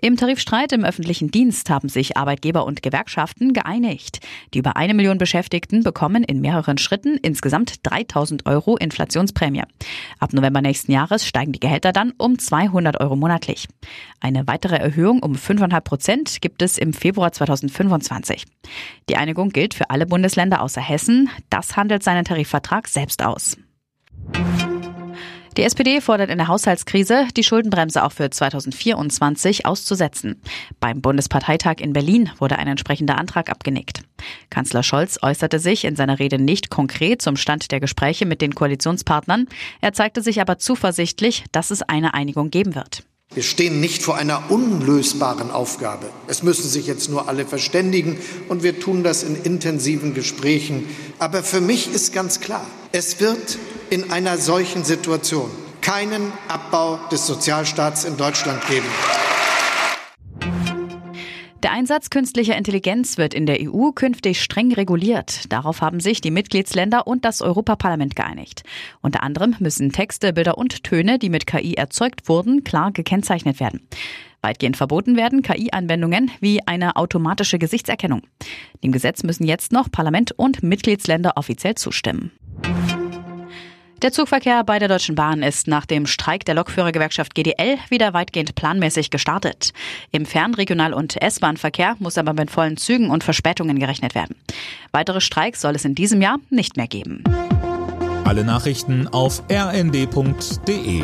Im Tarifstreit im öffentlichen Dienst haben sich Arbeitgeber und Gewerkschaften geeinigt. Die über eine Million Beschäftigten bekommen in mehreren Schritten insgesamt 3000 Euro Inflationsprämie. Ab November nächsten Jahres steigen die Gehälter dann um 200 Euro monatlich. Eine weitere Erhöhung um 5,5 Prozent gibt es im Februar 2025. Die Einigung gilt für alle Bundesländer außer Hessen. Das handelt seinen Tarifvertrag selbst aus. Die SPD fordert in der Haushaltskrise, die Schuldenbremse auch für 2024 auszusetzen. Beim Bundesparteitag in Berlin wurde ein entsprechender Antrag abgenickt. Kanzler Scholz äußerte sich in seiner Rede nicht konkret zum Stand der Gespräche mit den Koalitionspartnern. Er zeigte sich aber zuversichtlich, dass es eine Einigung geben wird. Wir stehen nicht vor einer unlösbaren Aufgabe. Es müssen sich jetzt nur alle verständigen und wir tun das in intensiven Gesprächen. Aber für mich ist ganz klar, es wird in einer solchen Situation keinen Abbau des Sozialstaats in Deutschland geben. Der Einsatz künstlicher Intelligenz wird in der EU künftig streng reguliert. Darauf haben sich die Mitgliedsländer und das Europaparlament geeinigt. Unter anderem müssen Texte, Bilder und Töne, die mit KI erzeugt wurden, klar gekennzeichnet werden. Weitgehend verboten werden KI-Anwendungen wie eine automatische Gesichtserkennung. Dem Gesetz müssen jetzt noch Parlament und Mitgliedsländer offiziell zustimmen. Der Zugverkehr bei der Deutschen Bahn ist nach dem Streik der Lokführergewerkschaft GDL wieder weitgehend planmäßig gestartet. Im Fern-, Regional- und S-Bahn-Verkehr muss aber mit vollen Zügen und Verspätungen gerechnet werden. Weitere Streiks soll es in diesem Jahr nicht mehr geben. Alle Nachrichten auf rnd.de